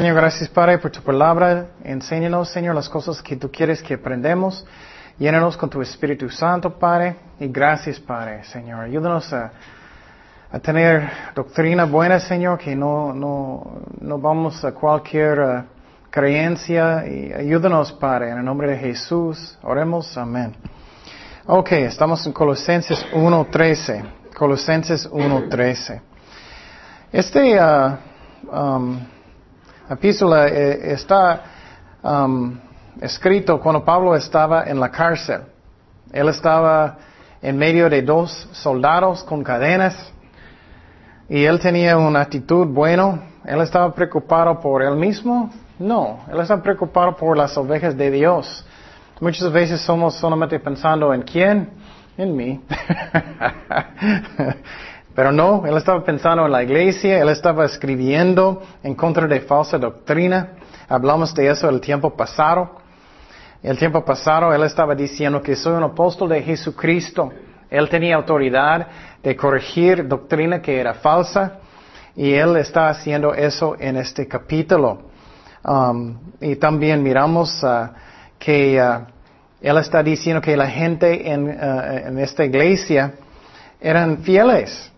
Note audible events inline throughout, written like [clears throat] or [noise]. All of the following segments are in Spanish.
Señor, gracias Padre por tu palabra. Enséñanos, Señor, las cosas que tú quieres que aprendamos. Llénanos con tu Espíritu Santo, Padre. Y gracias, Padre, Señor. Ayúdanos a, tener doctrina buena, Señor, que no, no, no vamos a cualquier uh, creencia. Y ayúdanos, Padre, en el nombre de Jesús. Oremos. Amén. Ok, estamos en Colosenses 1.13. Colosenses 1.13. Este uh, um, epístola eh, está um, escrito cuando Pablo estaba en la cárcel. Él estaba en medio de dos soldados con cadenas y él tenía una actitud buena. Él estaba preocupado por él mismo. No, él estaba preocupado por las ovejas de Dios. Muchas veces somos solamente pensando en quién, en mí. [laughs] Pero no, él estaba pensando en la iglesia, él estaba escribiendo en contra de falsa doctrina. Hablamos de eso el tiempo pasado. El tiempo pasado él estaba diciendo que soy un apóstol de Jesucristo. Él tenía autoridad de corregir doctrina que era falsa y él está haciendo eso en este capítulo. Um, y también miramos uh, que uh, él está diciendo que la gente en, uh, en esta iglesia eran fieles.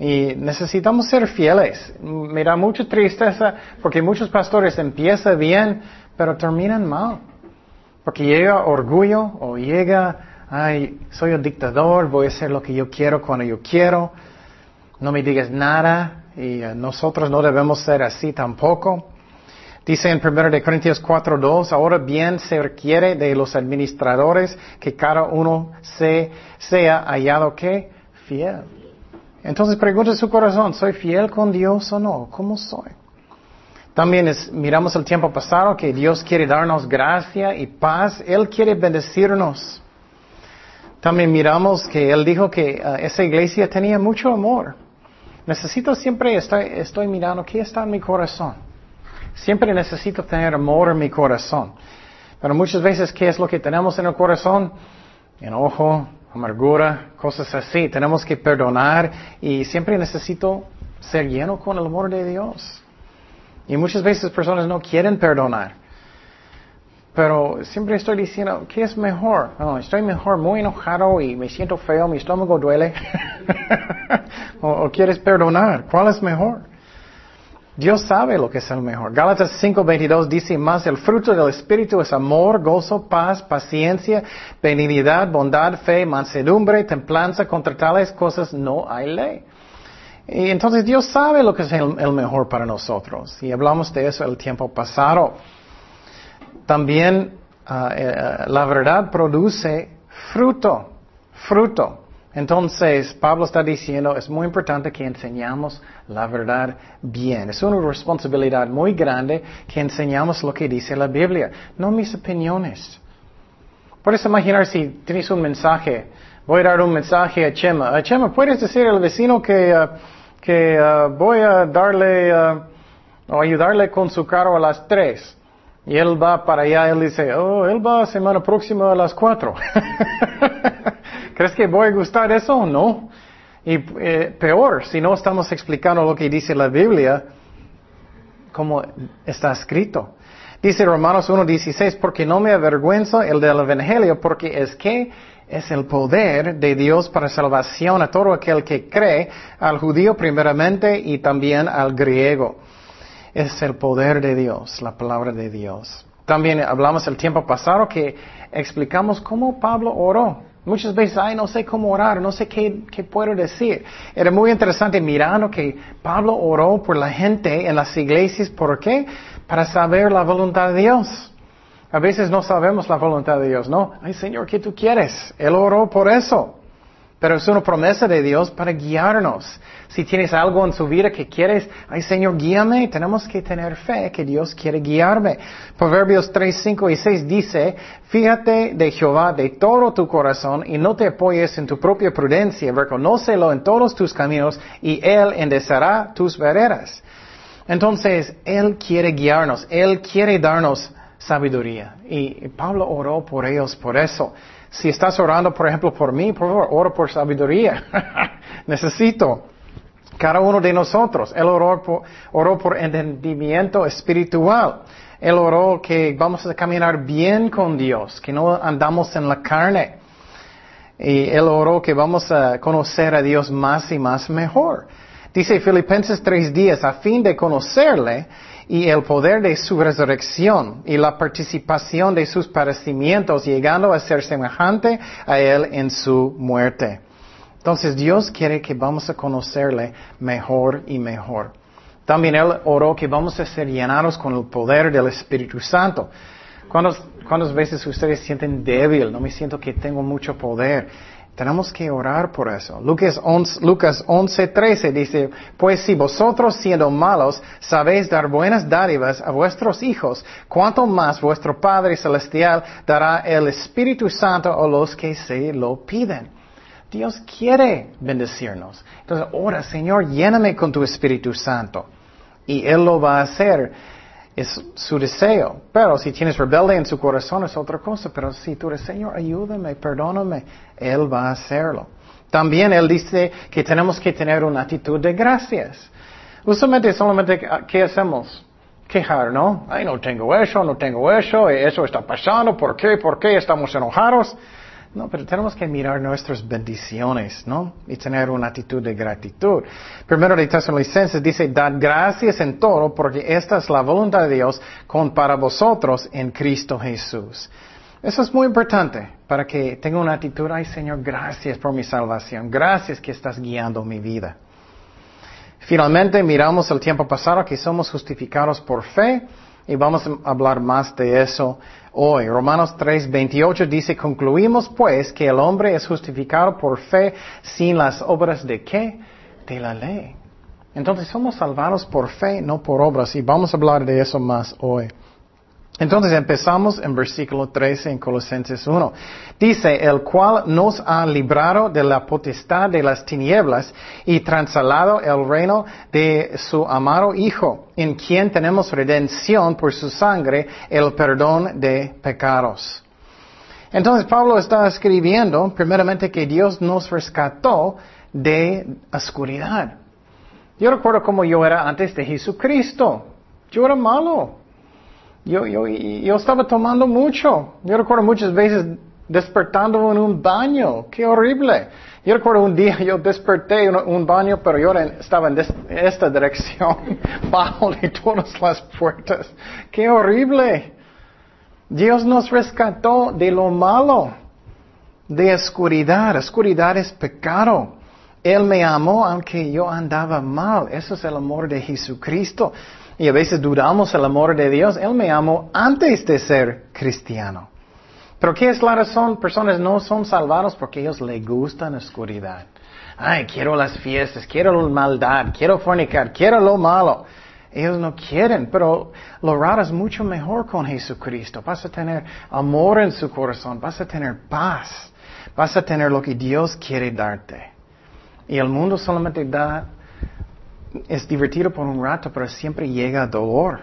Y necesitamos ser fieles. Me da mucha tristeza porque muchos pastores empiezan bien, pero terminan mal. Porque llega orgullo o llega, ay, soy un dictador, voy a hacer lo que yo quiero cuando yo quiero. No me digas nada y uh, nosotros no debemos ser así tampoco. Dice en 1 de Corintios 4.2, ahora bien se requiere de los administradores que cada uno se, sea hallado que fiel. Entonces pregunta su corazón, ¿soy fiel con Dios o no? ¿Cómo soy? También miramos el tiempo pasado que Dios quiere darnos gracia y paz. Él quiere bendecirnos. También miramos que Él dijo que uh, esa iglesia tenía mucho amor. Necesito siempre, estoy, estoy mirando qué está en mi corazón. Siempre necesito tener amor en mi corazón. Pero muchas veces, ¿qué es lo que tenemos en el corazón? Enojo, amargura, cosas así. Tenemos que perdonar y siempre necesito ser lleno con el amor de Dios. Y muchas veces personas no quieren perdonar. Pero siempre estoy diciendo, ¿qué es mejor? No, estoy mejor muy enojado y me siento feo, mi estómago duele. [laughs] o, o, quieres perdonar? ¿Cuál es mejor? Dios sabe lo que es el mejor. Gálatas 5:22 dice más, el fruto del Espíritu es amor, gozo, paz, paciencia, benignidad, bondad, fe, mansedumbre, templanza. Contra tales cosas no hay ley. Y entonces Dios sabe lo que es el, mejor para nosotros. Y hablamos de eso el tiempo pasado. También ah, eh, la verdad produce fruto, fruto. Entonces, Pablo está diciendo, es muy importante que enseñamos la verdad bien. Es una responsabilidad muy grande que enseñamos lo que dice la Biblia, no mis opiniones. Puedes imaginar si tienes un mensaje, voy a dar un mensaje a Chema. A Chema, ¿puedes decir al vecino que, uh, que uh, voy a darle uh, o ayudarle con su carro a las tres? Y él va para allá, él dice, oh, él va semana próxima a las cuatro. [laughs] ¿Crees que voy a gustar eso o no? Y eh, peor, si no estamos explicando lo que dice la Biblia, como está escrito. Dice Romanos 1.16, porque no me avergüenzo el del Evangelio, porque es que es el poder de Dios para salvación a todo aquel que cree, al judío primeramente y también al griego. Es el poder de Dios, la palabra de Dios. También hablamos el tiempo pasado que explicamos cómo Pablo oró. Muchas veces, ay, no sé cómo orar, no sé qué, qué, puedo decir. Era muy interesante mirando que Pablo oró por la gente en las iglesias. ¿Por qué? Para saber la voluntad de Dios. A veces no sabemos la voluntad de Dios, ¿no? Ay, Señor, ¿qué tú quieres? Él oró por eso. Pero es una promesa de Dios para guiarnos. Si tienes algo en su vida que quieres, ay Señor, guíame, tenemos que tener fe que Dios quiere guiarme. Proverbios 3, 5 y 6 dice, fíjate de Jehová de todo tu corazón y no te apoyes en tu propia prudencia, reconócelo en todos tus caminos y Él enderezará tus veredas. Entonces, Él quiere guiarnos, Él quiere darnos sabiduría. Y Pablo oró por ellos por eso. Si estás orando, por ejemplo, por mí, por favor, oro por sabiduría. [laughs] Necesito. Cada uno de nosotros. Él oró por, oró por entendimiento espiritual. Él oró que vamos a caminar bien con Dios, que no andamos en la carne. Y Él oró que vamos a conocer a Dios más y más mejor. Dice Filipenses tres días, a fin de conocerle y el poder de su resurrección y la participación de sus padecimientos, llegando a ser semejante a Él en su muerte. Entonces Dios quiere que vamos a conocerle mejor y mejor. También Él oró que vamos a ser llenados con el poder del Espíritu Santo. ¿Cuántas, veces ustedes sienten débil? No me siento que tengo mucho poder. Tenemos que orar por eso. Lucas 11, Lucas 13 dice, pues si vosotros siendo malos sabéis dar buenas dádivas a vuestros hijos, cuánto más vuestro Padre Celestial dará el Espíritu Santo a los que se lo piden. Dios quiere bendecirnos. Entonces, ora, Señor, lléname con tu Espíritu Santo. Y Él lo va a hacer. Es su deseo. Pero si tienes rebelde en su corazón es otra cosa. Pero si tú eres, Señor, ayúdame, perdóname, Él va a hacerlo. También Él dice que tenemos que tener una actitud de gracias. Usualmente, solamente, ¿qué hacemos? Quejar, ¿no? Ay, no tengo eso, no tengo eso, eso está pasando, ¿por qué? ¿Por qué estamos enojados? No, pero tenemos que mirar nuestras bendiciones, ¿no? Y tener una actitud de gratitud. Primero de Tesalonicenses dice, dad gracias en todo, porque esta es la voluntad de Dios con para vosotros en Cristo Jesús. Eso es muy importante para que tenga una actitud, ay Señor, gracias por mi salvación, gracias que estás guiando mi vida. Finalmente miramos el tiempo pasado que somos justificados por fe y vamos a hablar más de eso hoy. Romanos 3, 28 dice, concluimos pues que el hombre es justificado por fe sin las obras de qué? De la ley. Entonces somos salvados por fe, no por obras, y vamos a hablar de eso más hoy. Entonces empezamos en versículo 13 en Colosenses 1. Dice, el cual nos ha librado de la potestad de las tinieblas y transalado el reino de su amado Hijo, en quien tenemos redención por su sangre, el perdón de pecados. Entonces Pablo está escribiendo, primeramente, que Dios nos rescató de oscuridad. Yo recuerdo cómo yo era antes de Jesucristo. Yo era malo. Yo, yo, yo estaba tomando mucho. Yo recuerdo muchas veces despertando en un baño. Qué horrible. Yo recuerdo un día [laughs] yo desperté en un baño, pero yo estaba en esta dirección, [laughs] bajo de todas las puertas. Qué horrible. Dios nos rescató de lo malo, de oscuridad. Oscuridad es pecado. Él me amó aunque yo andaba mal. Eso es el amor de Jesucristo. Y a veces dudamos el amor de Dios. Él me amó antes de ser cristiano. Pero ¿qué es la razón? Personas no son salvados porque ellos les gustan la oscuridad. Ay, quiero las fiestas, quiero la maldad, quiero fornicar, quiero lo malo. Ellos no quieren, pero lo raro es mucho mejor con Jesucristo. Vas a tener amor en su corazón, vas a tener paz, vas a tener lo que Dios quiere darte. Y el mundo solamente da es divertido por un rato, pero siempre llega dolor.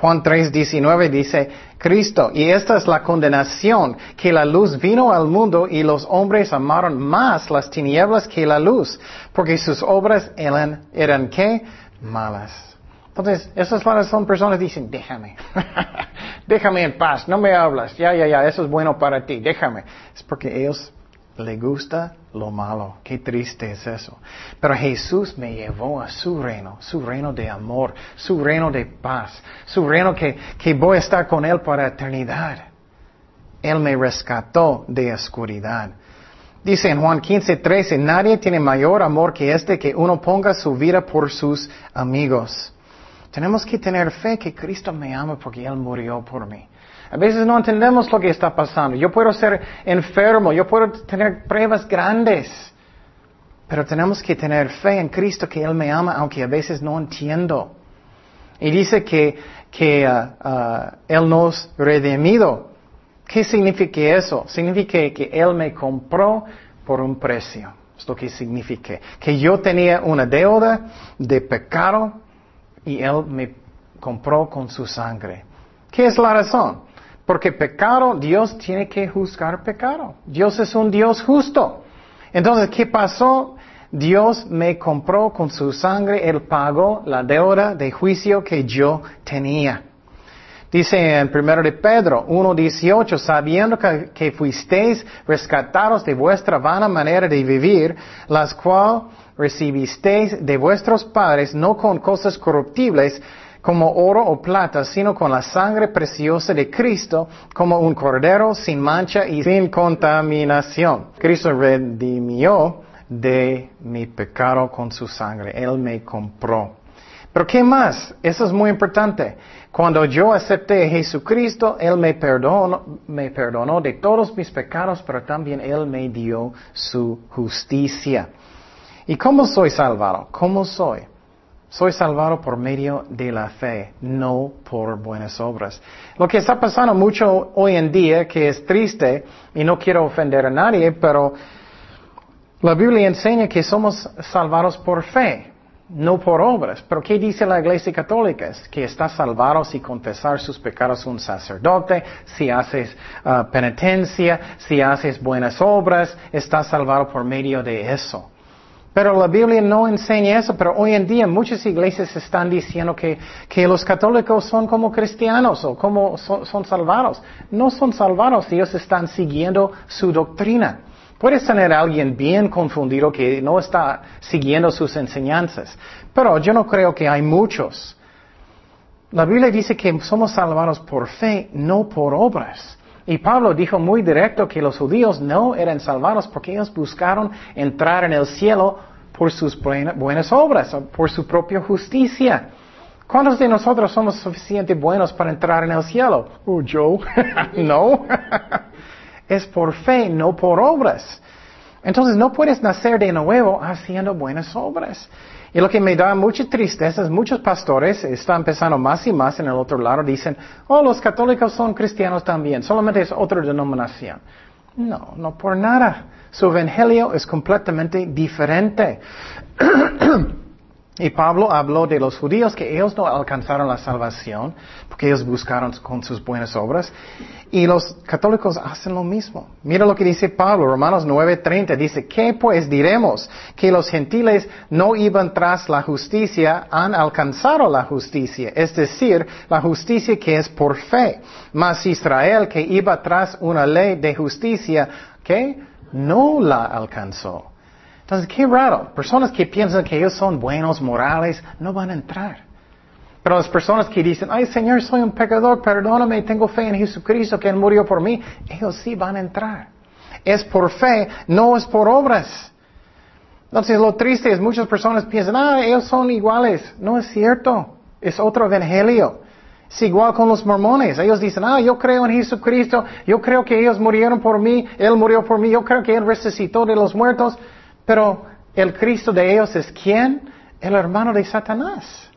Juan 3, 19 dice, Cristo, y esta es la condenación, que la luz vino al mundo y los hombres amaron más las tinieblas que la luz, porque sus obras eran, eran qué? Malas. Entonces, esas son personas dicen, déjame, [laughs] déjame en paz, no me hablas, ya, ya, ya, eso es bueno para ti, déjame. Es porque ellos le gusta lo malo. Qué triste es eso. Pero Jesús me llevó a su reino, su reino de amor, su reino de paz, su reino que, que voy a estar con Él para eternidad. Él me rescató de oscuridad. Dice en Juan 15, 13, nadie tiene mayor amor que este que uno ponga su vida por sus amigos. Tenemos que tener fe que Cristo me ama porque Él murió por mí. A veces no entendemos lo que está pasando. Yo puedo ser enfermo, yo puedo tener pruebas grandes, pero tenemos que tener fe en Cristo que Él me ama, aunque a veces no entiendo. Y dice que, que uh, uh, Él nos redimido. ¿Qué significa eso? Significa que Él me compró por un precio. Es lo que significa. Que yo tenía una deuda de pecado y Él me compró con su sangre. ¿Qué es la razón? Porque pecado, Dios tiene que juzgar pecado. Dios es un Dios justo. Entonces, ¿qué pasó? Dios me compró con su sangre, Él pagó la deuda de juicio que yo tenía. Dice en 1 de Pedro 1.18, sabiendo que, que, fuisteis rescatados de vuestra vana manera de vivir, las cuales recibisteis de vuestros padres, no con cosas corruptibles, como oro o plata, sino con la sangre preciosa de Cristo, como un cordero sin mancha y sin contaminación. Cristo redimió de mi pecado con su sangre. Él me compró. Pero ¿qué más? Eso es muy importante. Cuando yo acepté a Jesucristo, Él me perdonó, me perdonó de todos mis pecados, pero también Él me dio su justicia. ¿Y cómo soy salvado? ¿Cómo soy? Soy salvado por medio de la fe, no por buenas obras. Lo que está pasando mucho hoy en día, que es triste, y no quiero ofender a nadie, pero la Biblia enseña que somos salvados por fe, no por obras. Pero ¿qué dice la Iglesia Católica? que está salvado si confesar sus pecados un sacerdote, si haces uh, penitencia, si haces buenas obras, está salvado por medio de eso. Pero la Biblia no enseña eso, pero hoy en día muchas iglesias están diciendo que, los católicos son como cristianos o como son, salvados. No son salvados, ellos están siguiendo su doctrina. Puedes tener alguien bien confundido que no está siguiendo sus enseñanzas, pero yo no creo que hay muchos. La Biblia dice que somos salvados por fe, no por obras. Y Pablo dijo muy directo que los judíos no eran salvados porque ellos buscaron entrar en el cielo por sus buenas obras, por su propia justicia. ¿Cuántos de nosotros somos suficientemente buenos para entrar en el cielo? Oh, yo. [laughs] no. [laughs] es por fe, no por obras. Entonces no puedes nacer de nuevo haciendo buenas obras. Y lo que me da mucha tristeza es muchos pastores están empezando más y más en el otro lado, dicen, oh, los católicos son cristianos también, solamente es otra denominación. No, no por nada. Su evangelio es completamente diferente. [clears throat] Y Pablo habló de los judíos que ellos no alcanzaron la salvación porque ellos buscaron con sus buenas obras. Y los católicos hacen lo mismo. Mira lo que dice Pablo, Romanos 9:30. Dice, ¿qué pues diremos? Que los gentiles no iban tras la justicia, han alcanzado la justicia. Es decir, la justicia que es por fe. Mas Israel que iba tras una ley de justicia, que no la alcanzó. Entonces, qué raro. Personas que piensan que ellos son buenos, morales, no van a entrar. Pero las personas que dicen, ay Señor, soy un pecador, perdóname, tengo fe en Jesucristo que Él murió por mí, ellos sí van a entrar. Es por fe, no es por obras. Entonces lo triste es muchas personas piensan, ah, ellos son iguales. No es cierto. Es otro evangelio. Es igual con los mormones. Ellos dicen, ah, yo creo en Jesucristo, yo creo que ellos murieron por mí, Él murió por mí, yo creo que Él resucitó de los muertos. Pero el Cristo de ellos es quién? El hermano de Satanás.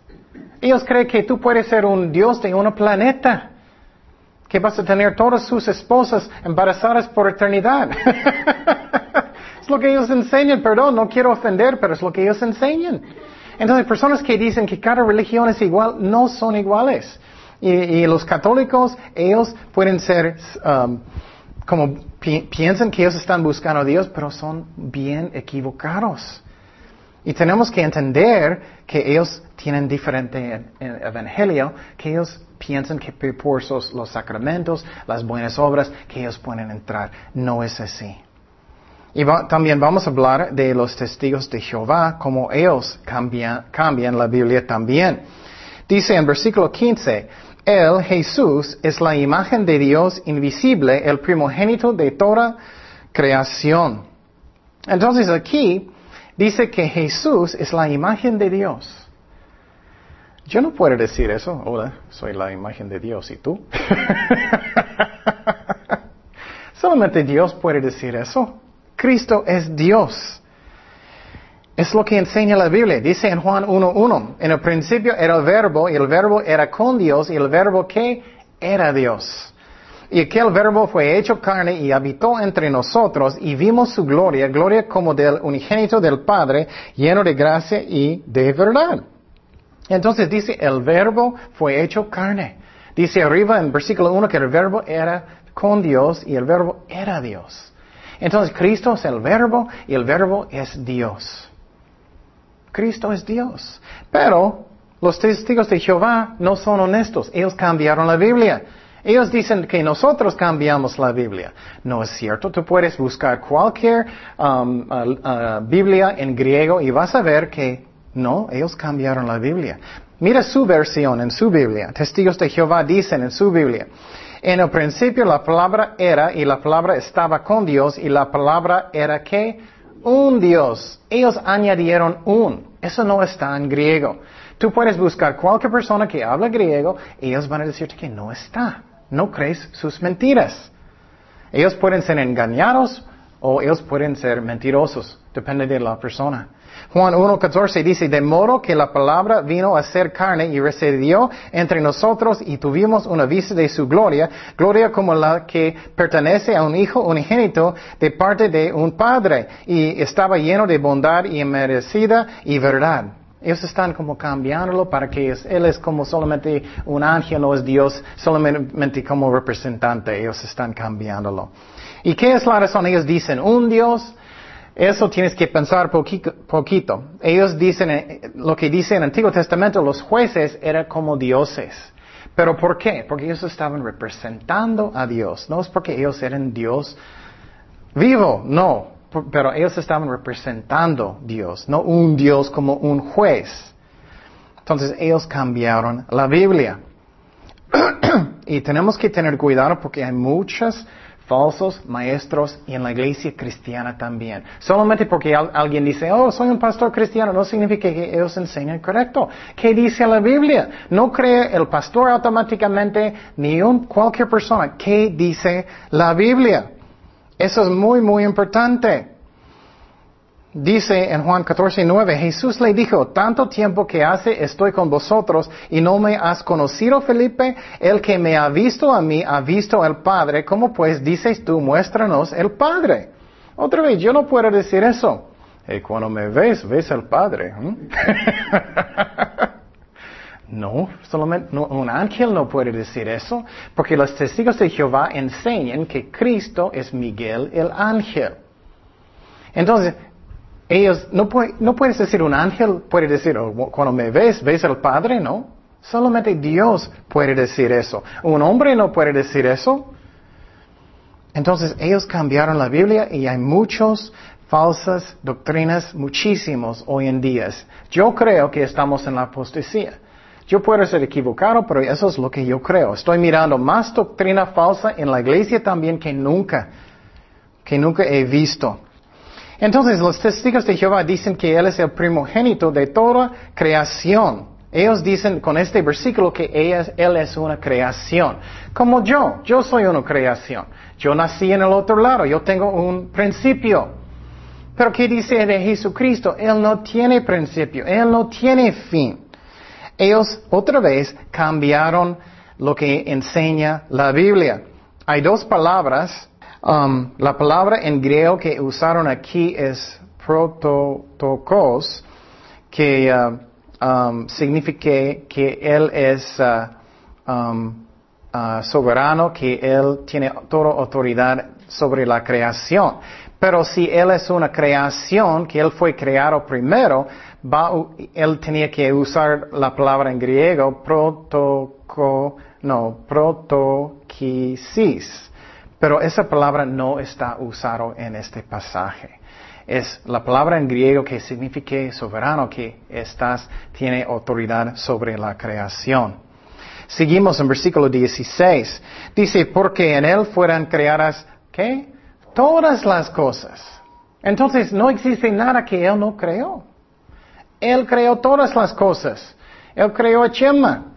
Ellos creen que tú puedes ser un Dios de un planeta, que vas a tener todas sus esposas embarazadas por eternidad. [laughs] es lo que ellos enseñan, perdón, no quiero ofender, pero es lo que ellos enseñan. Entonces, personas que dicen que cada religión es igual, no son iguales. Y, los católicos, ellos pueden ser um, como piensan que ellos están buscando a Dios, pero son bien equivocados. Y tenemos que entender que ellos tienen diferente evangelio, que ellos piensan que por los sacramentos, las buenas obras, que ellos pueden entrar. No es así. Y también vamos a hablar de los testigos de Jehová, como ellos cambian, cambian la Biblia también. Dice en versículo 15, él, Jesús, es la imagen de Dios invisible, el primogénito de toda creación. Entonces aquí dice que Jesús es la imagen de Dios. Yo no puedo decir eso. Hola, soy la imagen de Dios. ¿Y tú? [laughs] Solamente Dios puede decir eso. Cristo es Dios. Es lo que enseña la Biblia. Dice en Juan 1.1, en el principio era el verbo y el verbo era con Dios y el verbo que era Dios. Y aquel verbo fue hecho carne y habitó entre nosotros y vimos su gloria, gloria como del unigénito del Padre, lleno de gracia y de verdad. Entonces dice, el verbo fue hecho carne. Dice arriba en versículo 1 que el verbo era con Dios y el verbo era Dios. Entonces Cristo es el verbo y el verbo es Dios. Cristo es Dios. Pero los testigos de Jehová no son honestos. Ellos cambiaron la Biblia. Ellos dicen que nosotros cambiamos la Biblia. No es cierto. Tú puedes buscar cualquier um, Biblia en griego y vas a ver que no, ellos cambiaron la Biblia. Mira su versión en su Biblia. Testigos de Jehová dicen en su Biblia. En el principio la palabra era y la palabra estaba con Dios y la palabra era que un Dios. Ellos añadieron un. Eso no está en griego. Tú puedes buscar cualquier persona que habla griego ellos van a decirte que no está. No crees sus mentiras. Ellos pueden ser engañados o ellos pueden ser mentirosos. Depende de la persona. Juan 1.14 dice, de modo que la palabra vino a ser carne y residió entre nosotros y tuvimos una vista de su gloria, gloria como la que pertenece a un hijo unigénito de parte de un padre y estaba lleno de bondad y merecida y verdad. Ellos están como cambiándolo para que Él es como solamente un ángel, no es Dios, solamente como representante. Ellos están cambiándolo. ¿Y qué es la razón? Ellos dicen un Dios, eso tienes que pensar poquito. Ellos dicen, eh, lo que dice en el Antiguo Testamento, los jueces eran como dioses. ¿Pero por qué? Porque ellos estaban representando a Dios. No es porque ellos eran Dios vivo, no. Pero ellos estaban representando a Dios, no un Dios como un juez. Entonces ellos cambiaron la Biblia. [clears throat] y tenemos que tener cuidado porque hay muchas falsos maestros y en la iglesia cristiana también. Solamente porque alguien dice, oh, soy un pastor cristiano, no significa que ellos enseñan correcto. ¿Qué dice la Biblia? No cree el pastor automáticamente ni un, cualquier persona. ¿Qué dice la Biblia? Eso es muy, muy importante. Dice en Juan 14, 9, Jesús le dijo, tanto tiempo que hace estoy con vosotros y no me has conocido, Felipe, el que me ha visto a mí ha visto al Padre, ¿cómo pues dices tú, muéstranos el Padre? Otra vez, yo no puedo decir eso. Y cuando me ves, ves al Padre. [laughs] no, solamente un ángel no puede decir eso, porque los testigos de Jehová enseñan que Cristo es Miguel el ángel. Entonces, ellos, no, no puedes decir un ángel puede decir, oh, cuando me ves, ves al Padre, ¿no? Solamente Dios puede decir eso. Un hombre no puede decir eso. Entonces ellos cambiaron la Biblia y hay muchas falsas doctrinas, muchísimos hoy en día. Yo creo que estamos en la apostasía. Yo puedo ser equivocado, pero eso es lo que yo creo. Estoy mirando más doctrina falsa en la iglesia también que nunca, que nunca he visto. Entonces los testigos de Jehová dicen que Él es el primogénito de toda creación. Ellos dicen con este versículo que Él es una creación. Como yo, yo soy una creación. Yo nací en el otro lado, yo tengo un principio. Pero ¿qué dice de Jesucristo? Él no tiene principio, Él no tiene fin. Ellos otra vez cambiaron lo que enseña la Biblia. Hay dos palabras Um, la palabra en griego que usaron aquí es prototokos, que uh, um, significa que Él es uh, um, uh, soberano, que Él tiene toda autoridad sobre la creación. Pero si Él es una creación, que Él fue creado primero, Él tenía que usar la palabra en griego protoco, no, protoquisis pero esa palabra no está usada en este pasaje. Es la palabra en griego que significa soberano, que estás, tiene autoridad sobre la creación. Seguimos en versículo 16. Dice, porque en él fueran creadas, ¿qué? Todas las cosas. Entonces no existe nada que él no creó. Él creó todas las cosas. Él creó a Chema,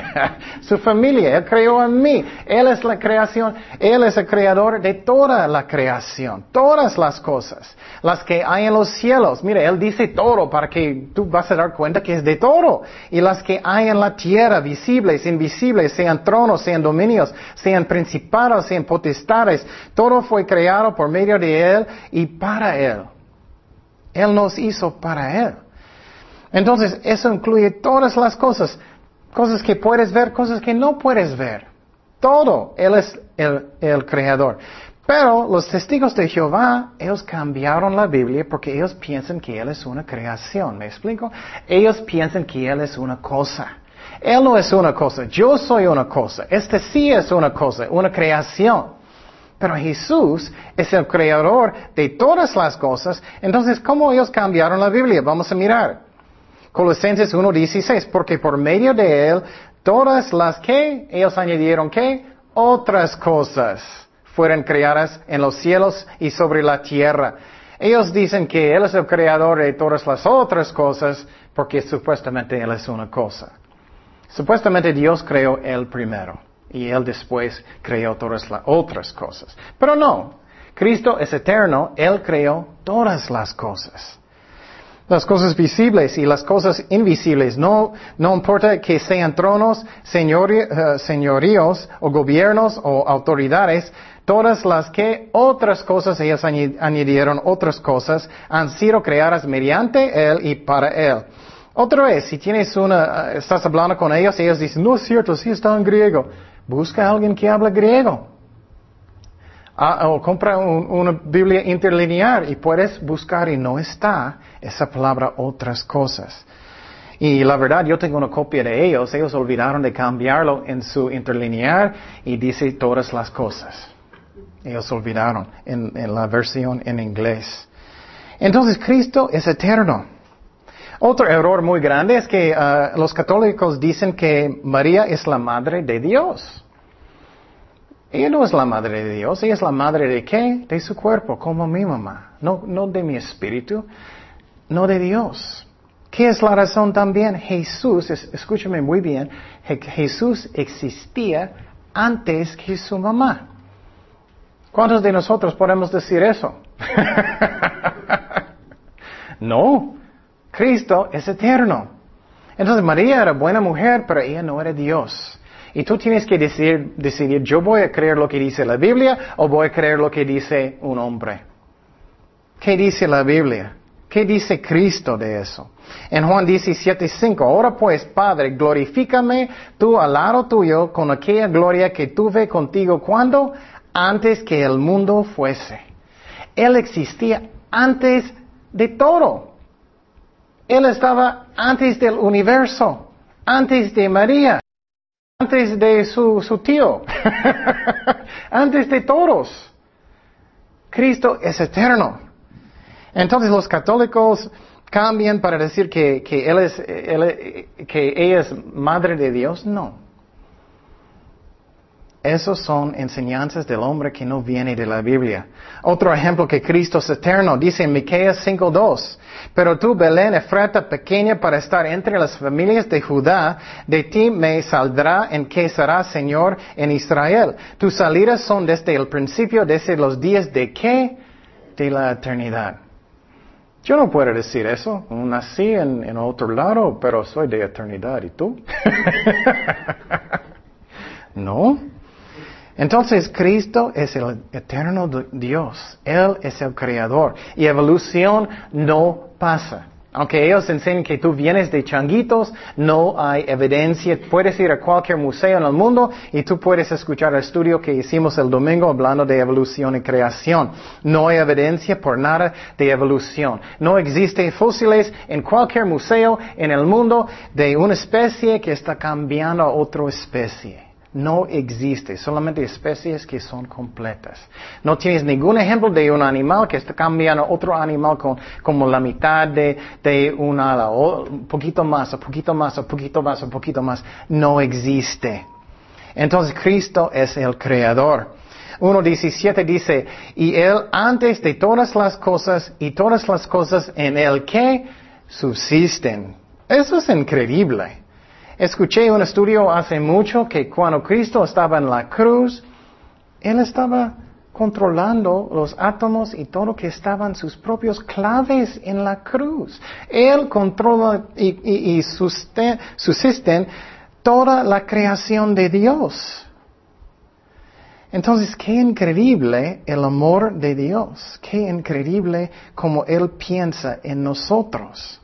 [laughs] su familia, Él creó a mí. Él es la creación, Él es el creador de toda la creación, todas las cosas, las que hay en los cielos. Mire, Él dice todo para que tú vas a dar cuenta que es de todo. Y las que hay en la tierra, visibles, invisibles, sean tronos, sean dominios, sean principados, sean potestades, todo fue creado por medio de Él y para Él. Él nos hizo para Él. Entonces, eso incluye todas las cosas, cosas que puedes ver, cosas que no puedes ver. Todo, Él es el, creador. Pero los testigos de Jehová, ellos cambiaron la Biblia porque ellos piensan que Él es una creación. ¿Me explico? Ellos piensan que Él es una cosa. Él no es una cosa. Yo soy una cosa. Este sí es una cosa, una creación. Pero Jesús es el creador de todas las cosas. Entonces, ¿cómo ellos cambiaron la Biblia? Vamos a mirar. Colosenses 1.16. Porque por medio de Él, todas las que ellos añadieron que otras cosas fueron creadas en los cielos y sobre la tierra. Ellos dicen que Él es el creador de todas las otras cosas porque supuestamente Él es una cosa. Supuestamente Dios creó Él primero y Él después creó todas las otras cosas. Pero no, Cristo es eterno, Él creó todas las cosas. Las cosas visibles y las cosas invisibles. No, no importa que sean tronos, eh, señoríos o gobiernos o autoridades, todas las que otras cosas ellas añadieron, otras cosas, han sido creadas mediante Él y para Él. Otra vez, si tienes una, eh, estás hablando con ellos, ellos dicen, no es cierto, sí está en griego. Busca a alguien que habla griego. Ah, o compra una Biblia interlinear y puedes buscar y no está esa palabra otras cosas. Y la verdad, yo tengo una copia de ellos. Ellos olvidaron de cambiarlo en su interlinear y dice todas las cosas. Ellos olvidaron en, la versión en inglés. Entonces, Cristo es eterno. Otro error muy grande es que ah, los católicos dicen que María es la madre de Dios. Ella no es la madre de Dios, ella es la madre de qué? De su cuerpo, como mi mamá. No, no de mi espíritu, no de Dios. ¿Qué es la razón también? Jesús, escúchame muy bien, Jesús existía antes que su mamá. ¿Cuántos de nosotros podemos decir eso? [laughs] no, Cristo es eterno. Entonces María era buena mujer, pero ella no era Dios. Y tú tienes que decidir, decidir, yo voy a creer lo que dice la Biblia o voy a creer lo que dice un hombre. ¿Qué dice la Biblia? ¿Qué dice Cristo de eso? En Juan 17:5, ahora pues, Padre, glorifícame tú al lado tuyo con aquella gloria que tuve contigo cuando antes que el mundo fuese. Él existía antes de todo. Él estaba antes del universo, antes de María antes de su, su tío, [laughs] antes de todos. Cristo es eterno. Entonces los católicos cambian para decir que, que, él es, que ella es madre de Dios. No. Esos son enseñanzas del hombre que no viene de la Biblia. Otro ejemplo que Cristo es eterno, dice en Miqueas 5.2, pero tú, Belén, Efrata, pequeña para estar entre las familias de Judá, de ti me saldrá en que será Señor en Israel. Tus salidas son desde el principio, desde los días de qué? De la eternidad. Yo no puedo decir eso. Nací en, en otro lado, pero soy de eternidad. ¿Y tú? [laughs] no. Entonces Cristo es el eterno Dios. Él es el creador. Y evolución no pasa. Aunque ellos enseñen que tú vienes de changuitos, no hay evidencia. Puedes ir a cualquier museo en el mundo y tú puedes escuchar el estudio que hicimos el domingo hablando de evolución y creación. No hay evidencia por nada de evolución. No existe fósiles en cualquier museo en el mundo de una especie que está cambiando a otra especie. No existe, solamente especies que son completas. No tienes ningún ejemplo de un animal que está cambiando otro animal con, como la mitad de, de una ala, o un poquito más, un poquito más, un poquito más, un poquito más. No existe. Entonces Cristo es el creador. 1.17 dice, y Él antes de todas las cosas y todas las cosas en el que subsisten. Eso es increíble. Escuché un estudio hace mucho que cuando Cristo estaba en la cruz, Él estaba controlando los átomos y todo que estaban sus propios claves en la cruz. Él controla y, y, toda la creación de Dios. Entonces, qué increíble el amor de Dios, qué increíble como Él piensa en nosotros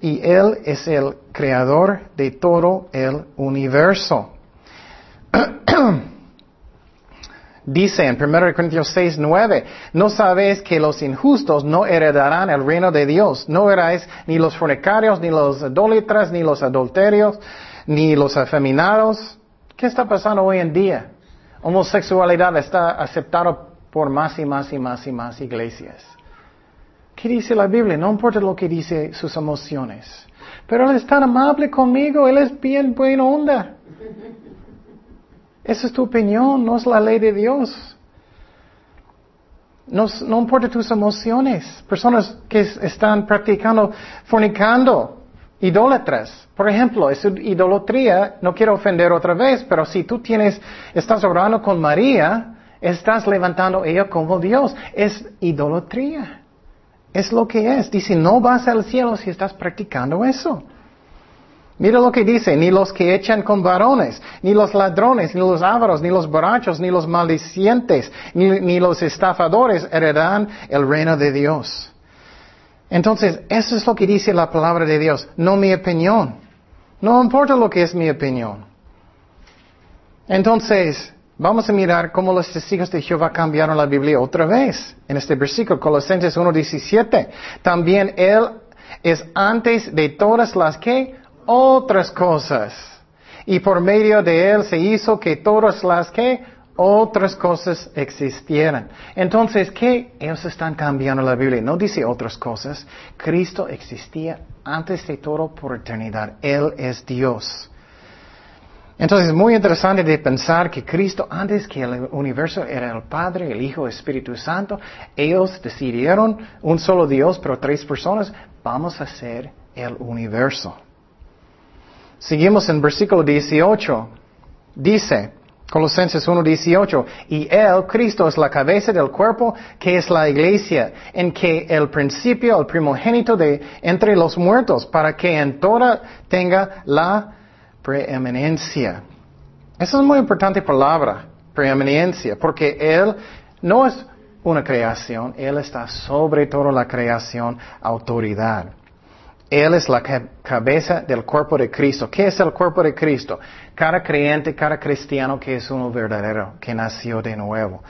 y Él es el creador de todo el universo. [clears throat] Dice en 1 Corintios 6, 9, no sabéis que los injustos no heredarán el reino de Dios. No erais ni los fornicarios, ni los idólatras, ni los adulterios, ni los afeminados. ¿Qué está pasando hoy en día? Homosexualidad está aceptada por más y más y más y más iglesias. ¿Qué dice la Biblia? No importa lo que dice sus emociones. Pero Él es tan amable conmigo, Él es bien buena onda. Esa es tu opinión, no es la ley de Dios. No, no importa tus emociones. Personas que están practicando, fornicando, idólatras. Por ejemplo, es idolatría, no quiero ofender otra vez, pero si tú tienes, estás orando con María, estás levantando ella como Dios. Es idolatría. Es lo que es. Dice, no vas al cielo si estás practicando eso. Mira lo que dice, ni los que echan con varones, ni los ladrones, ni los ávaros, ni los borrachos, ni los maldicientes, ni, ni los estafadores heredarán el reino de Dios. Entonces, eso es lo que dice la palabra de Dios, no mi opinión. No importa lo que es mi opinión. Entonces, vamos a mirar cómo los testigos de Jehová cambiaron la Biblia otra vez. En este versículo, Colosenses 1.17. También Él es antes de todas las que otras cosas. Y por medio de Él se hizo que todas las que otras cosas existieran. Entonces, ¿qué? Ellos están cambiando la Biblia. No dice otras cosas. Cristo existía antes de todo por eternidad. Él es Dios. Entonces es muy interesante de pensar que Cristo, antes que el universo era el Padre, el Hijo, el Espíritu Santo, ellos decidieron un solo Dios, pero tres personas, vamos a ser el universo. Seguimos en versículo 18. Dice, Colosenses 1.18, y Él, Cristo, es la cabeza del cuerpo, que es la iglesia, en que el principio, el primogénito de entre los muertos, para que en toda tenga la preeminencia. Esa es muy importante palabra, preeminencia, porque Él no es una creación, Él está sobre toda la creación, autoridad. Él es la cabeza del cuerpo de Cristo. ¿Qué es el cuerpo de Cristo? Cada creyente, cada cristiano que es uno verdadero, que nació de nuevo.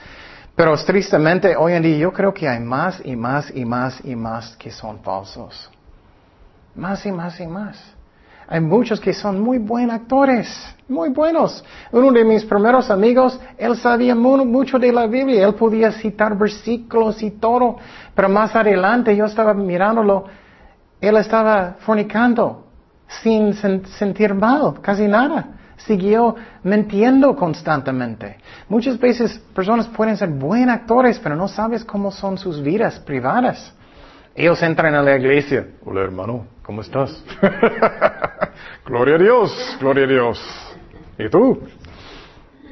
Pero tristemente hoy en día yo creo que hay más y más y más y más que son falsos. Más y más y más. Hay muchos que son muy buenos actores, muy buenos. Uno de mis primeros amigos, él sabía mucho de la Biblia, él podía citar versículos y todo, pero más adelante yo estaba mirándolo él estaba fornicando sin sentir mal, casi nada. Siguió mintiendo constantemente. Muchas veces personas pueden ser buenos actores, pero no sabes cómo son sus vidas privadas. Ellos entran a la iglesia. Hola hermano, ¿cómo estás? [laughs] gloria a Dios, gloria a Dios. ¿Y tú?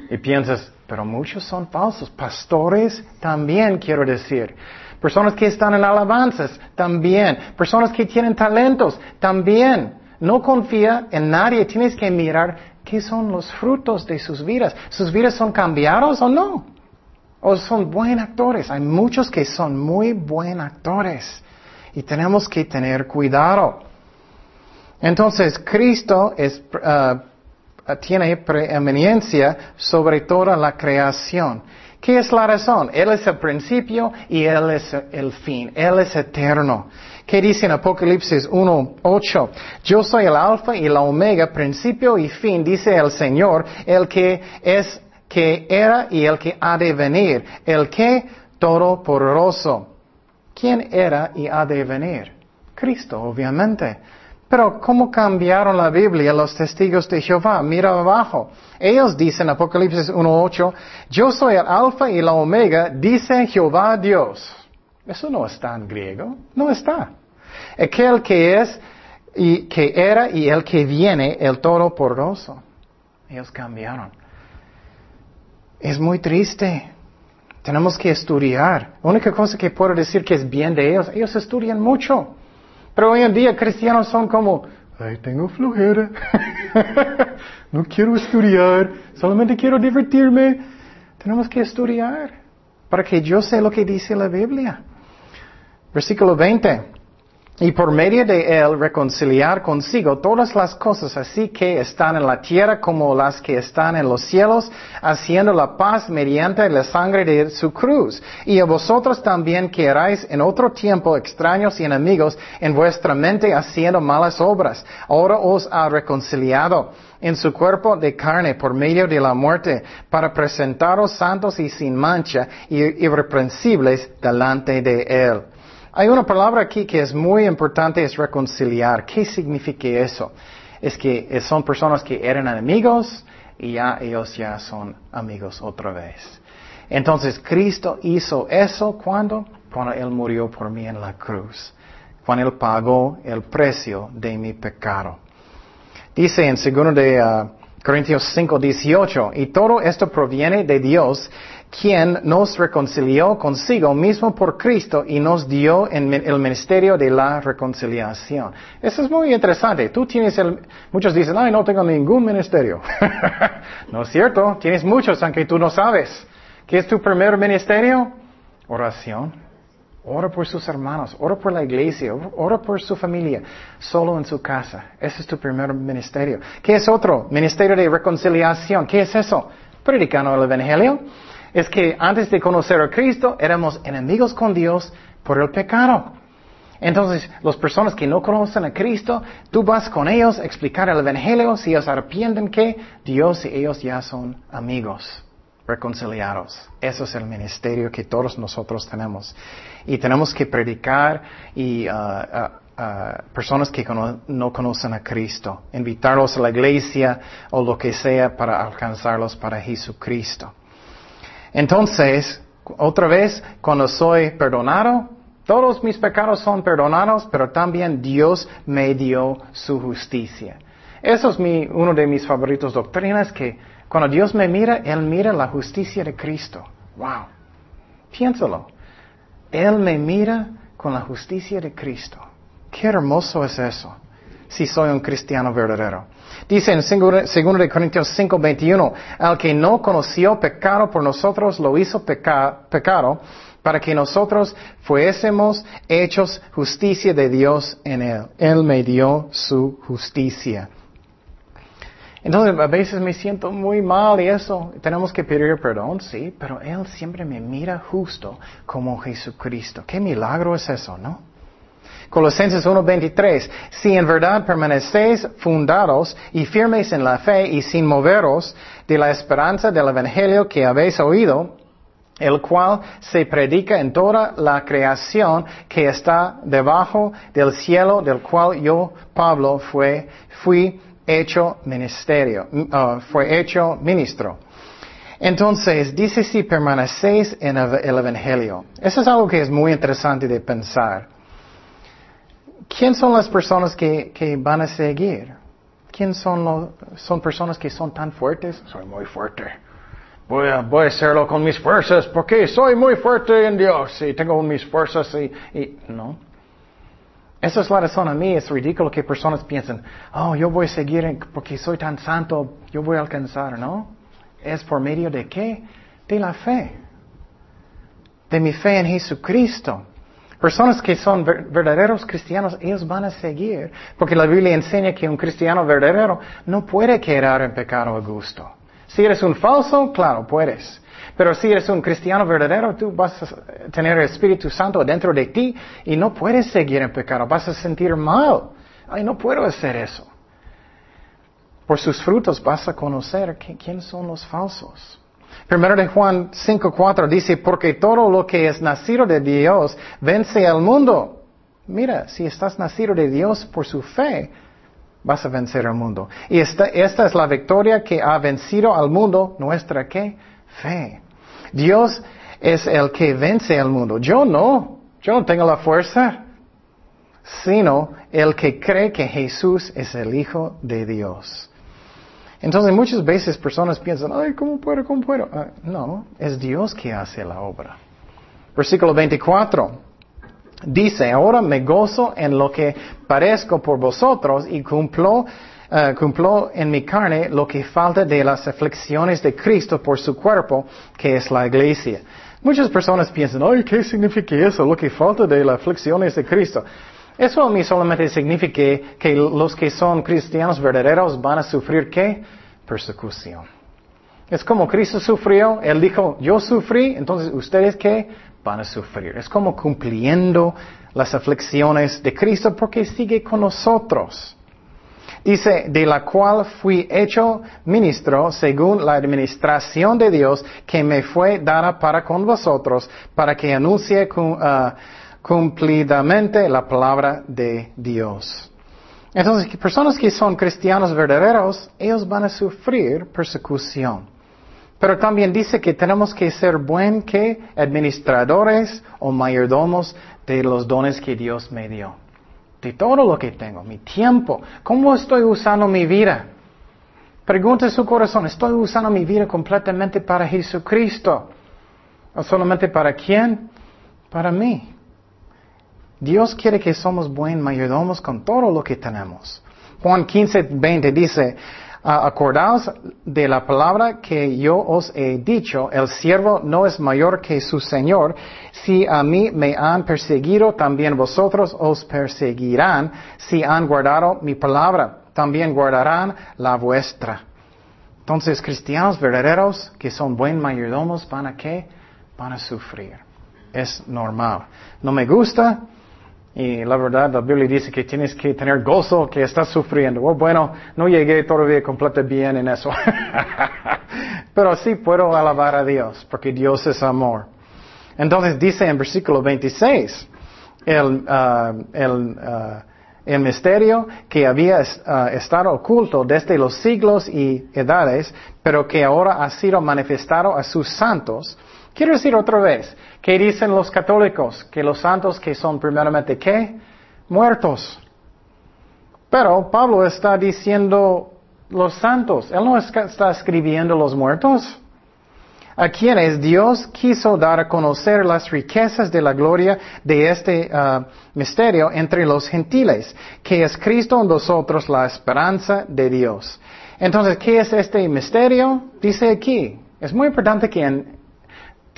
Y piensas, pero muchos son falsos. Pastores también, quiero decir. Personas que están en alabanzas, también. Personas que tienen talentos, también. No confía en nadie. Tienes que mirar qué son los frutos de sus vidas. ¿Sus vidas son cambiados o no? ¿O son buenos actores? Hay muchos que son muy buenos actores. Y tenemos que tener cuidado. Entonces, Cristo uh, tiene preeminencia sobre toda la creación. ¿Qué es la razón? Él es el principio y Él es el fin. Él es eterno. ¿Qué dice en Apocalipsis 1.8? Yo soy el alfa y la omega, principio y fin, dice el Señor, el que es, que era y el que ha de venir, el que todopoderoso. ¿Quién era y ha de venir? Cristo, obviamente. Pero ¿cómo cambiaron la Biblia los testigos de Jehová? Mira abajo. Ellos dicen, Apocalipsis 1.8, yo soy el alfa y la omega, dice Jehová Dios. Eso no está en griego, no está. Aquel que es y que era y el que viene, el Todopoderoso. Ellos cambiaron. Es muy triste. Tenemos que estudiar. La única cosa que puedo decir que es bien de ellos, ellos estudian mucho. Pero hoy en día cristianos son como, ay, tengo flojera, [laughs] no quiero estudiar, solamente quiero divertirme. Tenemos que estudiar para que yo sé lo que dice la Biblia. Versículo 20. Y por medio de él reconciliar consigo todas las cosas así que están en la tierra como las que están en los cielos, haciendo la paz mediante la sangre de su cruz. Y a vosotros también que erais en otro tiempo extraños y enemigos en vuestra mente haciendo malas obras, ahora os ha reconciliado en su cuerpo de carne por medio de la muerte, para presentaros santos y sin mancha y irreprensibles delante de él. Hay una palabra aquí que es muy importante, es reconciliar. ¿Qué significa eso? Es que son personas que eran enemigos y ya ellos ya son amigos otra vez. Entonces Cristo hizo eso cuando? Cuando Él murió por mí en la cruz. Cuando Él pagó el precio de mi pecado. Dice en 2 de uh, Corintios 5, 18, y todo esto proviene de Dios, quien nos reconcilió consigo mismo por Cristo y nos dio en el ministerio de la reconciliación. Eso es muy interesante. Tú tienes el, muchos dicen, ay, no tengo ningún ministerio. [laughs] no es cierto, tienes muchos aunque tú no sabes. ¿Qué es tu primer ministerio? Oración. Ora por sus hermanos, ora por la iglesia, ora por su familia, solo en su casa. Ese es tu primer ministerio. ¿Qué es otro? Ministerio de reconciliación. ¿Qué es eso? Predicando el Evangelio es que antes de conocer a Cristo éramos enemigos con Dios por el pecado. Entonces, las personas que no conocen a Cristo, tú vas con ellos a explicar el Evangelio, si ellos arrepienten que Dios y ellos ya son amigos, reconciliados. Eso es el ministerio que todos nosotros tenemos. Y tenemos que predicar y uh, uh, uh, personas que no conocen a Cristo, invitarlos a la iglesia o lo que sea para alcanzarlos para Jesucristo. Entonces, otra vez, cuando soy perdonado, todos mis pecados son perdonados, pero también Dios me dio su justicia. Eso es mi, uno de mis favoritos doctrinas, que cuando Dios me mira, Él mira la justicia de Cristo. Wow. Piénsalo. Él me mira con la justicia de Cristo. Qué hermoso es eso, si soy un cristiano verdadero. Dice en 2 Corintios 5, 21, al que no conoció pecado por nosotros lo hizo pecado para que nosotros fuésemos hechos justicia de Dios en él. Él me dio su justicia. Entonces a veces me siento muy mal y eso, tenemos que pedir perdón, sí, pero Él siempre me mira justo como Jesucristo. Qué milagro es eso, ¿no? Colosenses 1.23, si en verdad permanecéis fundados y firmes en la fe y sin moveros de la esperanza del Evangelio que habéis oído, el cual se predica en toda la creación que está debajo del cielo, del cual yo, Pablo, fue, fui hecho uh, fue hecho ministro. Entonces, dice si permanecéis en el Evangelio. Eso es algo que es muy interesante de pensar. ¿Quién son las personas que, van a seguir? ¿Quién son, los, son personas que son tan fuertes? Soy muy fuerte. Voy a, voy a hacerlo con mis fuerzas porque soy muy fuerte en Dios y tengo mis fuerzas y, y no. Esa es la razón a mí, es ridículo que personas piensen, oh, yo voy a seguir porque soy tan santo, yo voy a alcanzar, ¿no? Es por medio de qué? De la fe. De mi fe en Jesucristo. Personas que son verdaderos cristianos, ellos van a seguir, porque la Biblia enseña que un cristiano verdadero no puede quedar en pecado a gusto. Si eres un falso, claro, puedes. Pero si eres un cristiano verdadero, tú vas a tener el Espíritu Santo dentro de ti y no puedes seguir en pecado, vas a sentir mal. Ay, no puedo hacer eso. Por sus frutos vas a conocer quién son los falsos. Primero de Juan 5.4 dice, porque todo lo que es nacido de Dios vence al mundo. Mira, si estás nacido de Dios por su fe, vas a vencer al mundo. Y esta, esta es la victoria que ha vencido al mundo, nuestra qué? Fe. Dios es el que vence al mundo. Yo no. Yo no tengo la fuerza. Sino el que cree que Jesús es el Hijo de Dios. Entonces muchas veces personas piensan, ay, ¿cómo puedo? ¿Cómo puedo? Ah, no, es Dios que hace la obra. Versículo 24. Dice, ahora me gozo en lo que parezco por vosotros y cumplo, uh, cumplo en mi carne lo que falta de las aflicciones de Cristo por su cuerpo, que es la iglesia. Muchas personas piensan, ay, ¿qué significa eso? Lo que falta de las aflicciones de Cristo. Eso a mí solamente significa que, los que son cristianos verdaderos van a sufrir qué? Persecución. Es como Cristo sufrió, Él dijo, yo sufrí, entonces ustedes qué? Van a sufrir. Es como cumpliendo las aflicciones de Cristo porque sigue con nosotros. Dice, de la cual fui hecho ministro según la administración de Dios que me fue dada para con vosotros, para que anuncie uh, cumplidamente la palabra de Dios. Entonces, personas que son cristianos verdaderos, ellos van a sufrir persecución. Pero también dice que tenemos que ser buen que administradores o mayordomos de los dones que Dios me dio de todo lo que tengo, mi tiempo, cómo estoy usando mi vida. Pregunte su corazón, ¿estoy usando mi vida completamente para Jesucristo? ¿O solamente para quién? Para mí. Dios quiere que somos buen mayordomos con todo lo que tenemos. Juan 15, 20 dice, Ah, acordaos de la palabra que yo os he dicho, el siervo no es mayor que su Señor. Si a mí me han perseguido, también vosotros os perseguirán. Si han guardado mi palabra, también guardarán la vuestra. Entonces, cristianos verdaderos que son buen mayordomos, ¿van a qué? Van a sufrir. Es normal. No me gusta, y la verdad, la Biblia dice que tienes que tener gozo que estás sufriendo. Oh, bueno, no llegué todavía completamente bien en eso. [laughs] Pero sí puedo alabar a Dios, porque Dios es amor. Entonces dice en versículo 26, el, uh, el, uh, el misterio que había uh, estado oculto desde los siglos y edades, pero que ahora ha sido manifestado a sus santos. Quiero decir otra vez, ¿Qué dicen los católicos? Que los santos que son primeramente qué? Muertos. Pero Pablo está diciendo los santos. Él no está escribiendo los muertos. A quienes Dios quiso dar a conocer las riquezas de la gloria de este uh, misterio entre los gentiles, que es Cristo en vosotros la esperanza de Dios. Entonces, ¿qué es este misterio? Dice aquí. Es muy importante que en,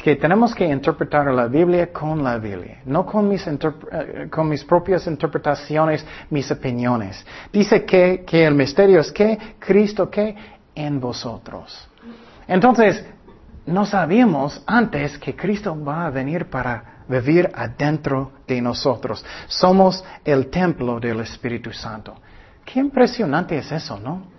que tenemos que interpretar la Biblia con la Biblia, no con mis, eh, con mis propias interpretaciones, mis opiniones. Dice que, que el misterio es que Cristo que en vosotros. Entonces, no sabíamos antes que Cristo va a venir para vivir adentro de nosotros. Somos el templo del Espíritu Santo. Qué impresionante es eso, ¿no?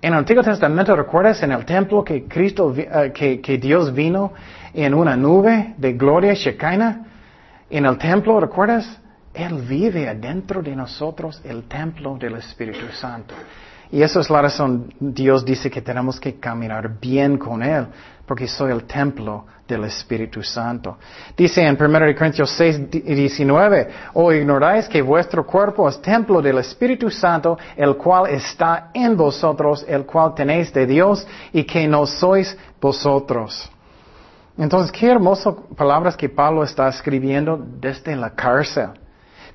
En el Antiguo Testamento, ¿recuerdas en el templo que Cristo, eh, que, que Dios vino en una nube de gloria Shekinah en el templo, ¿recuerdas? Él vive adentro de nosotros el templo del Espíritu Santo. Y esa es la razón, Dios dice que tenemos que caminar bien con Él, porque soy el templo del Espíritu Santo. Dice en 1 Corintios 6, 19, o ignoráis que vuestro cuerpo es templo del Espíritu Santo, el cual está en vosotros, el cual tenéis de Dios, y que no sois vosotros. Entonces, qué hermosas palabras que Pablo está escribiendo desde la cárcel.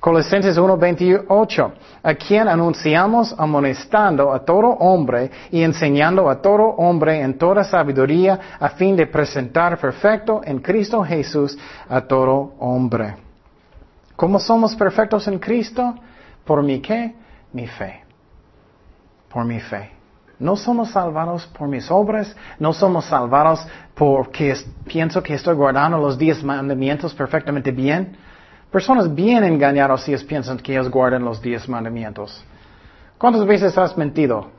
Colosenses 1.28, a quien anunciamos amonestando a todo hombre y enseñando a todo hombre en toda sabiduría a fin de presentar perfecto en Cristo Jesús a todo hombre. ¿Cómo somos perfectos en Cristo? ¿Por mi qué? Mi fe. Por mi fe. No somos salvados por mis obras, no somos salvados porque pienso que estoy guardando los diez mandamientos perfectamente bien. Personas bien engañadas si piensan que ellos guardan los diez mandamientos. ¿Cuántas veces has mentido?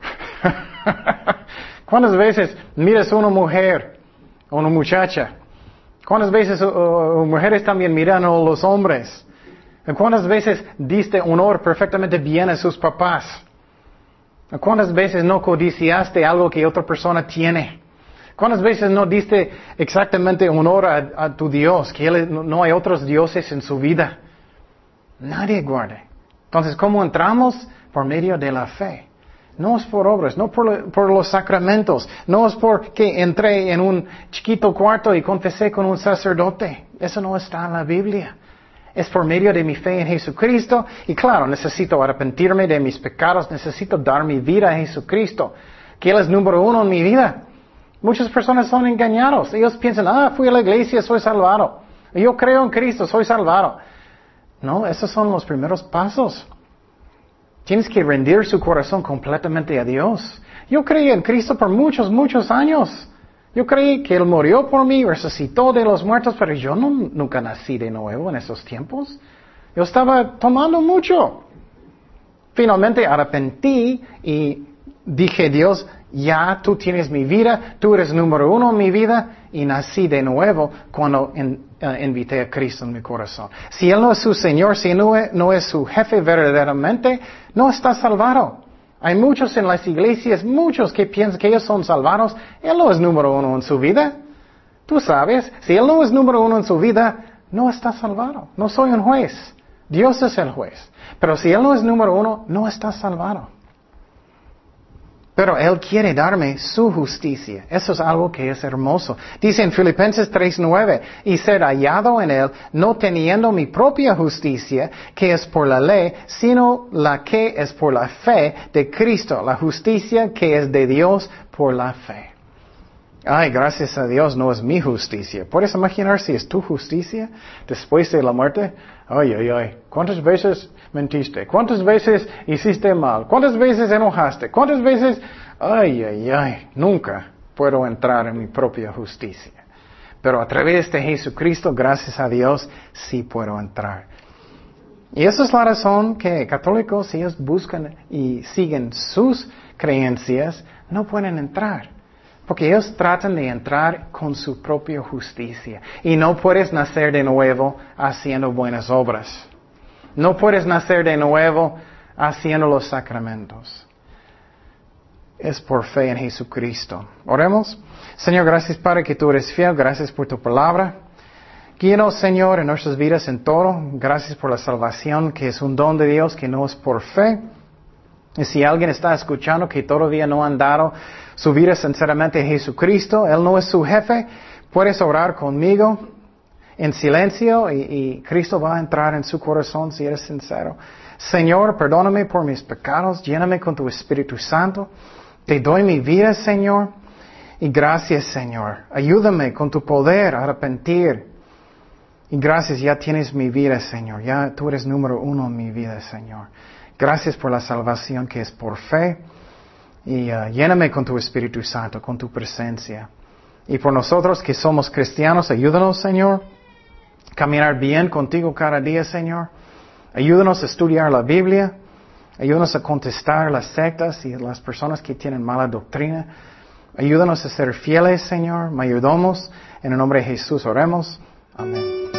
[laughs] ¿Cuántas veces miras a una mujer o una muchacha? ¿Cuántas veces mujeres también miran a los hombres? ¿Cuántas veces diste honor perfectamente bien a sus papás? ¿Cuántas veces no codiciaste algo que otra persona tiene? ¿Cuántas veces no diste exactamente honor a, tu Dios, que no hay otros dioses en su vida? Nadie guarde. Entonces, ¿cómo entramos? Por medio de la fe. No es por obras, no por, por, los sacramentos, no es porque entré en un chiquito cuarto y confesé con un sacerdote. Eso no está en la Biblia es por medio de mi fe en Jesucristo. Y claro, necesito arrepentirme de mis pecados, necesito dar mi vida a Jesucristo, que Él es número uno en mi vida. Muchas personas son engañados. Ellos piensan, ah, fui a la iglesia, soy salvado. Yo creo en Cristo, soy salvado. No, esos son los primeros pasos. Tienes que rendir su corazón completamente a Dios. Yo creí en Cristo por muchos, muchos años. Yo creí que Él murió por mí, resucitó de los muertos, pero yo no, nunca nací de nuevo en esos tiempos. Yo estaba tomando mucho. Finalmente arrepentí y dije, Dios, ya tú tienes mi vida, tú eres número uno en mi vida y nací de nuevo cuando eh, invité a Cristo en mi corazón. Si Él no es su Señor, si Él no es, su jefe verdaderamente, no está salvado. Hay muchos en las iglesias, muchos que piensan que ellos son salvados. Él no es número uno en su vida. Tú sabes, si Él no es número uno en su vida, no está salvado. No soy un juez. Dios es el juez. Pero si Él no es número uno, no está salvado. Pero Él quiere darme su justicia. Eso es algo que es hermoso. Dice en Filipenses 3.9, y ser hallado en Él, no teniendo mi propia justicia, que es por la ley, sino la que es por la fe de Cristo, la justicia que es de Dios por la fe. Ay, gracias a Dios no es mi justicia. ¿Puedes imaginar si es tu justicia después de la muerte? Ay, ay, ay. ¿Cuántas veces mentiste? ¿Cuántas veces hiciste mal? ¿Cuántas veces enojaste? ¿Cuántas veces? Ay, ay, ay. Nunca puedo entrar en mi propia justicia. Pero a través de Jesucristo, gracias a Dios, sí puedo entrar. Y esa es la razón que católicos, si ellos buscan y siguen sus creencias, no pueden entrar. Porque ellos tratan de entrar con su propia justicia. Y no puedes nacer de nuevo haciendo buenas obras. No puedes nacer de nuevo haciendo los sacramentos. Es por fe en Jesucristo. Oremos. Señor, gracias Padre que tú eres fiel. Gracias por tu palabra. Guíanos, Señor, en nuestras vidas en todo. Gracias por la salvación, que es un don de Dios, que no es por fe. Y si alguien está escuchando que todavía no han dado su vida sinceramente a Jesucristo, Él no es su jefe, puedes orar conmigo en silencio y, Cristo va a entrar en su corazón si eres sincero. Señor, perdóname por mis pecados, lléname con tu Espíritu Santo. Te doy mi vida, Señor. Y gracias, Señor. Ayúdame con tu poder a arrepentir. Y gracias, ya tienes mi vida, Señor. Ya tú eres número uno en mi vida, Señor. Gracias por la salvación que es por fe. Y uh, lléname con tu Espíritu Santo, con tu presencia. Y por nosotros que somos cristianos, ayúdanos, Señor, caminar bien contigo cada día, Señor. Ayúdanos a estudiar la Biblia. Ayúdanos a contestar las sectas y las personas que tienen mala doctrina. Ayúdanos a ser fieles, Señor. Me ayudamos. En el nombre de Jesús oremos. Amén.